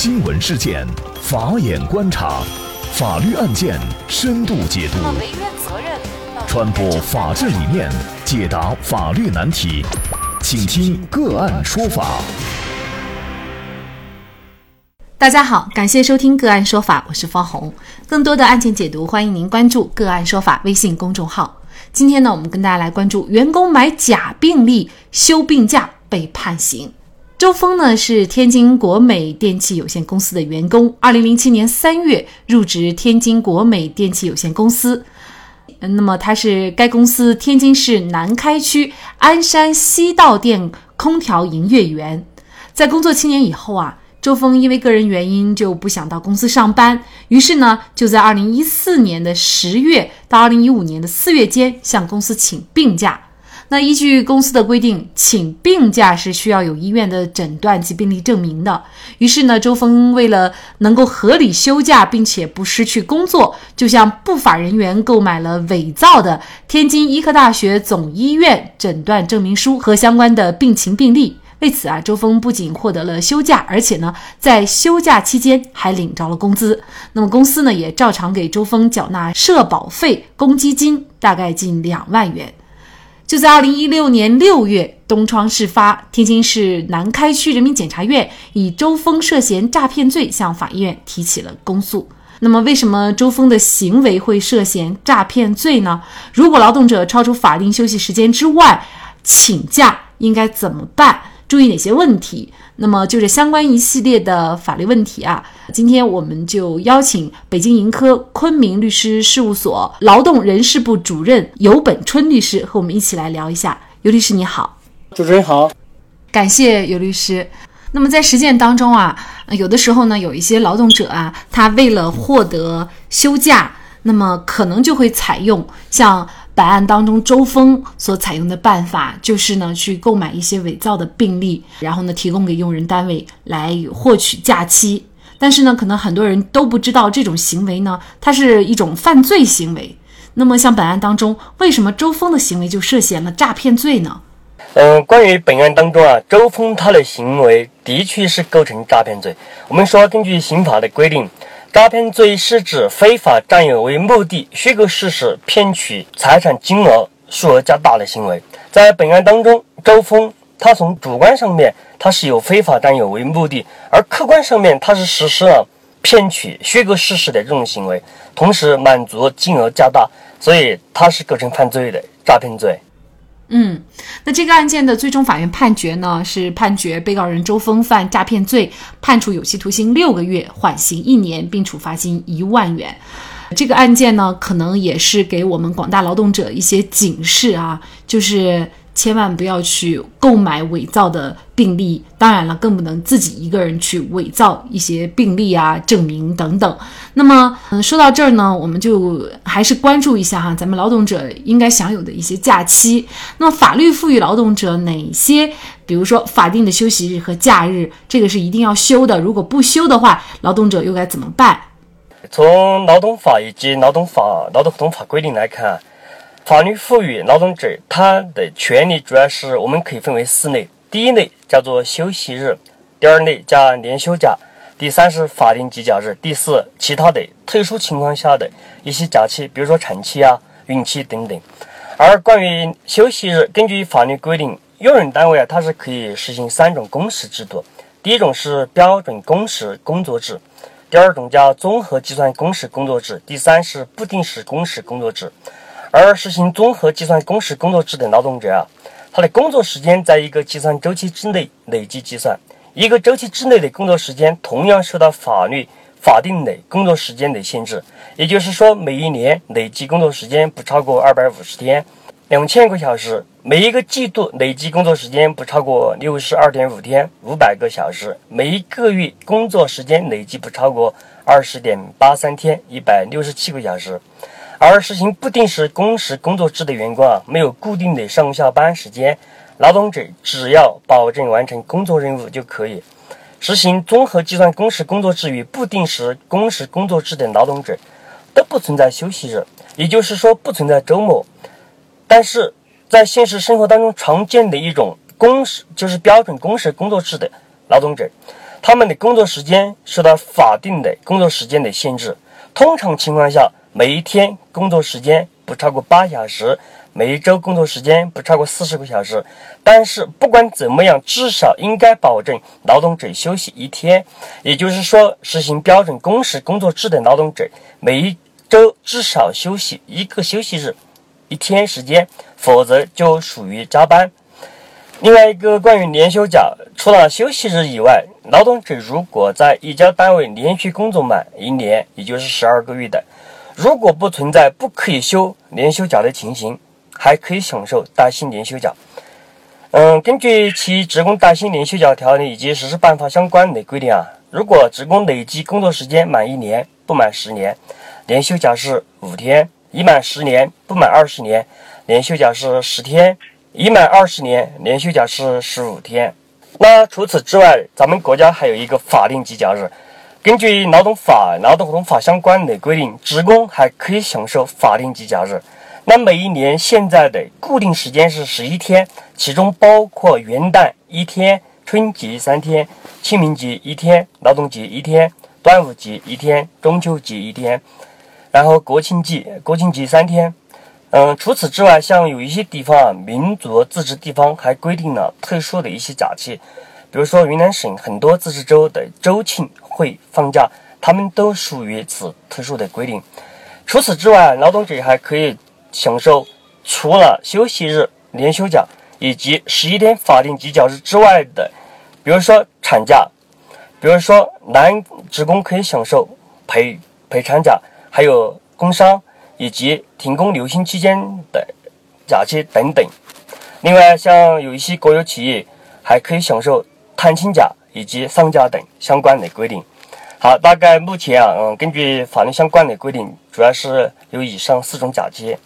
新闻事件，法眼观察，法律案件深度解读，传播法治理念，解答法律难题，请听个案说法。大家好，感谢收听个案说法，我是方红。更多的案件解读，欢迎您关注个案说法微信公众号。今天呢，我们跟大家来关注员工买假病历休病假被判刑。周峰呢是天津国美电器有限公司的员工，二零零七年三月入职天津国美电器有限公司。那么他是该公司天津市南开区鞍山西道店空调营业员。在工作七年以后啊，周峰因为个人原因就不想到公司上班，于是呢就在二零一四年的十月到二零一五年的四月间向公司请病假。那依据公司的规定，请病假是需要有医院的诊断及病历证明的。于是呢，周峰为了能够合理休假，并且不失去工作，就向不法人员购买了伪造的天津医科大学总医院诊断证明书和相关的病情病历。为此啊，周峰不仅获得了休假，而且呢，在休假期间还领着了工资。那么公司呢，也照常给周峰缴纳社保费、公积金，大概近两万元。就在二零一六年六月，东窗事发，天津市南开区人民检察院以周峰涉嫌诈骗罪向法院提起了公诉。那么，为什么周峰的行为会涉嫌诈骗罪呢？如果劳动者超出法定休息时间之外请假，应该怎么办？注意哪些问题？那么就是相关一系列的法律问题啊，今天我们就邀请北京盈科昆明律师事务所劳动人事部主任尤本春律师和我们一起来聊一下。尤律师你好，主持人好，感谢尤律师。那么在实践当中啊，有的时候呢，有一些劳动者啊，他为了获得休假，那么可能就会采用像。本案当中，周峰所采用的办法就是呢，去购买一些伪造的病历，然后呢，提供给用人单位来获取假期。但是呢，可能很多人都不知道这种行为呢，它是一种犯罪行为。那么，像本案当中，为什么周峰的行为就涉嫌了诈骗罪呢？嗯，关于本案当中啊，周峰他的行为的确是构成诈骗罪。我们说，根据刑法的规定。诈骗罪是指非法占有为目的，虚构事实骗取财产金额数额较大的行为。在本案当中，周峰他从主观上面他是有非法占有为目的，而客观上面他是实施了骗取虚构事实的这种行为，同时满足金额较大，所以他是构成犯罪的诈骗罪。嗯，那这个案件的最终法院判决呢，是判决被告人周峰犯诈骗罪，判处有期徒刑六个月，缓刑一年，并处罚金一万元。这个案件呢，可能也是给我们广大劳动者一些警示啊，就是。千万不要去购买伪造的病历，当然了，更不能自己一个人去伪造一些病历啊、证明等等。那么，嗯，说到这儿呢，我们就还是关注一下哈，咱们劳动者应该享有的一些假期。那么，法律赋予劳动者哪些，比如说法定的休息日和假日，这个是一定要休的。如果不休的话，劳动者又该怎么办？从劳动法以及劳动法、劳动合同法规定来看。法律赋予劳动者他的权利主要是我们可以分为四类：第一类叫做休息日，第二类叫年休假，第三是法定节假日，第四其他的特殊情况下的一些假期，比如说产期啊、孕期等等。而关于休息日，根据法律规定，用人单位啊，它是可以实行三种工时制度：第一种是标准工时工作制，第二种叫综合计算工时工作制，第三是不定时工时工作制。而实行综合计算工时工作制的劳动者啊，他的工作时间在一个计算周期之内累计计算，一个周期之内的工作时间同样受到法律法定的工作时间的限制。也就是说，每一年累计工作时间不超过二百五十天，两千个小时；每一个季度累计工作时间不超过六十二点五天，五百个小时；每一个月工作时间累计不超过二十点八三天，一百六十七个小时。而实行不定时工时工作制的员工啊，没有固定的上下班时间，劳动者只要保证完成工作任务就可以。实行综合计算工时工作制与不定时工时工作制的劳动者，都不存在休息日，也就是说不存在周末。但是在现实生活当中常见的一种工时，就是标准工时工作制的劳动者，他们的工作时间受到法定的工作时间的限制。通常情况下，每一天工作时间不超过八小时，每一周工作时间不超过四十个小时。但是不管怎么样，至少应该保证劳动者休息一天。也就是说，实行标准工时工作制的劳动者，每一周至少休息一个休息日，一天时间，否则就属于加班。另外一个关于年休假，除了休息日以外，劳动者如果在一家单位连续工作满一年，也就是十二个月的，如果不存在不可以休年休假的情形，还可以享受带薪年休假。嗯，根据其职工带薪年休假条例以及实施办法相关的规定啊，如果职工累计工作时间满一年不满十年，年休假是五天；已满十年不满二十年，年休假是十天。已满二十年，年休假是十五天。那除此之外，咱们国家还有一个法定节假日。根据劳动法、劳动合同法相关的规定，职工还可以享受法定节假日。那每一年现在的固定时间是十一天，其中包括元旦一天、春节三天、清明节一天、劳动节一天、端午节一天、中秋节一天，然后国庆节、国庆节三天。嗯，除此之外，像有一些地方啊，民族自治地方还规定了特殊的一些假期，比如说云南省很多自治州的州庆会放假，他们都属于此特殊的规定。除此之外，劳动者还可以享受除了休息日、年休假以及十一天法定节假日之外的，比如说产假，比如说男职工可以享受陪陪产假，还有工伤。以及停工留薪期间的假期等等。另外，像有一些国有企业还可以享受探亲假以及丧假等相关的规定。好，大概目前啊，嗯，根据法律相关的规定，主要是有以上四种假期。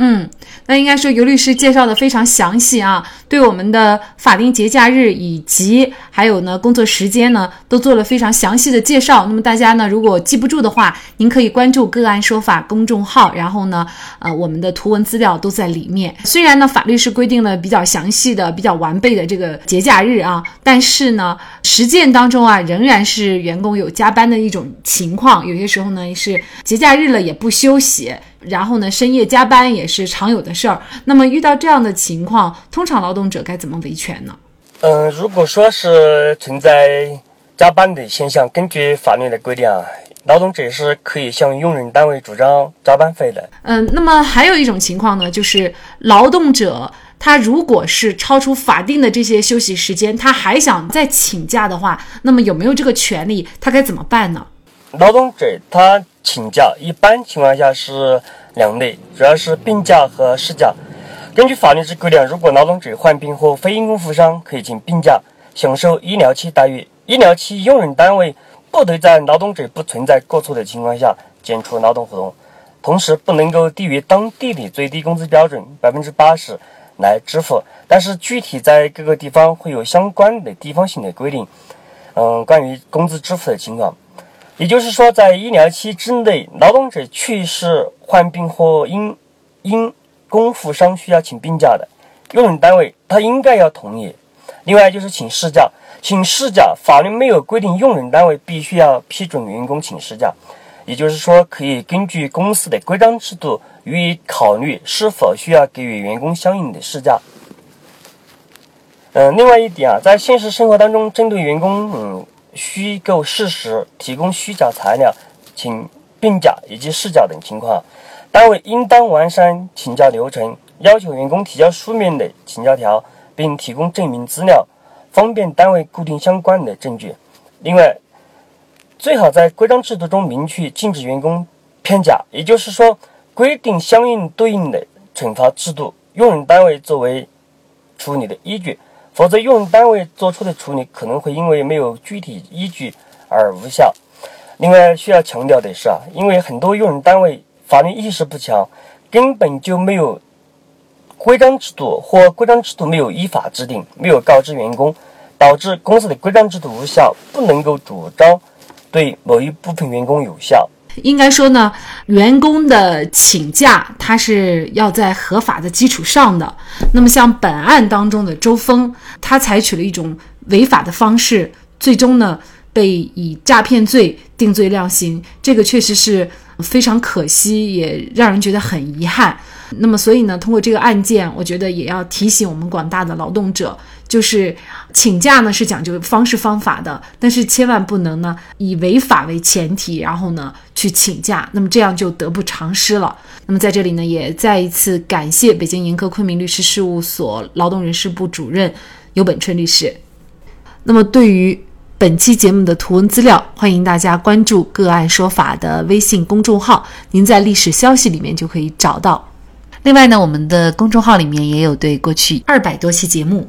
嗯，那应该说尤律师介绍的非常详细啊，对我们的法定节假日以及还有呢工作时间呢都做了非常详细的介绍。那么大家呢如果记不住的话，您可以关注“个案说法”公众号，然后呢，呃，我们的图文资料都在里面。虽然呢法律是规定了比较详细的、比较完备的这个节假日啊，但是呢实践当中啊仍然是员工有加班的一种情况，有些时候呢是节假日了也不休息。然后呢，深夜加班也是常有的事儿。那么遇到这样的情况，通常劳动者该怎么维权呢？嗯，如果说是存在加班的现象，根据法律的规定啊，劳动者是可以向用人单位主张加班费的。嗯，那么还有一种情况呢，就是劳动者他如果是超出法定的这些休息时间，他还想再请假的话，那么有没有这个权利？他该怎么办呢？劳动者他请假一般情况下是两类，主要是病假和事假。根据法律之规定，如果劳动者患病或非因公负伤，可以请病假，享受医疗期待遇。医疗期用人单位不得在劳动者不存在过错的情况下解除劳动合同，同时不能够低于当地的最低工资标准百分之八十来支付。但是具体在各个地方会有相关的地方性的规定。嗯，关于工资支付的情况。也就是说，在医疗期之内，劳动者去世、患病或因因公负伤需要请病假的，用人单位他应该要同意。另外就是请事假，请事假，法律没有规定用人单位必须要批准员工请事假，也就是说，可以根据公司的规章制度予以考虑是否需要给予员工相应的事假。嗯，另外一点啊，在现实生活当中，针对员工，嗯。虚构事实、提供虚假材料、请病假以及事假等情况，单位应当完善请假流程，要求员工提交书面的请假条，并提供证明资料，方便单位固定相关的证据。另外，最好在规章制度中明确禁止员工偏假，也就是说，规定相应对应的惩罚制度，用人单位作为处理的依据。否则，用人单位做出的处理可能会因为没有具体依据而无效。另外，需要强调的是啊，因为很多用人单位法律意识不强，根本就没有规章制度，或规章制度没有依法制定，没有告知员工，导致公司的规章制度无效，不能够主张对某一部分员工有效。应该说呢，员工的请假，他是要在合法的基础上的。那么像本案当中的周峰，他采取了一种违法的方式，最终呢被以诈骗罪定罪量刑，这个确实是非常可惜，也让人觉得很遗憾。那么，所以呢，通过这个案件，我觉得也要提醒我们广大的劳动者，就是请假呢是讲究方式方法的，但是千万不能呢以违法为前提，然后呢去请假，那么这样就得不偿失了。那么在这里呢，也再一次感谢北京盈科昆明律师事务所劳动人事部主任尤本春律师。那么对于本期节目的图文资料，欢迎大家关注“个案说法”的微信公众号，您在历史消息里面就可以找到。另外呢，我们的公众号里面也有对过去二百多期节目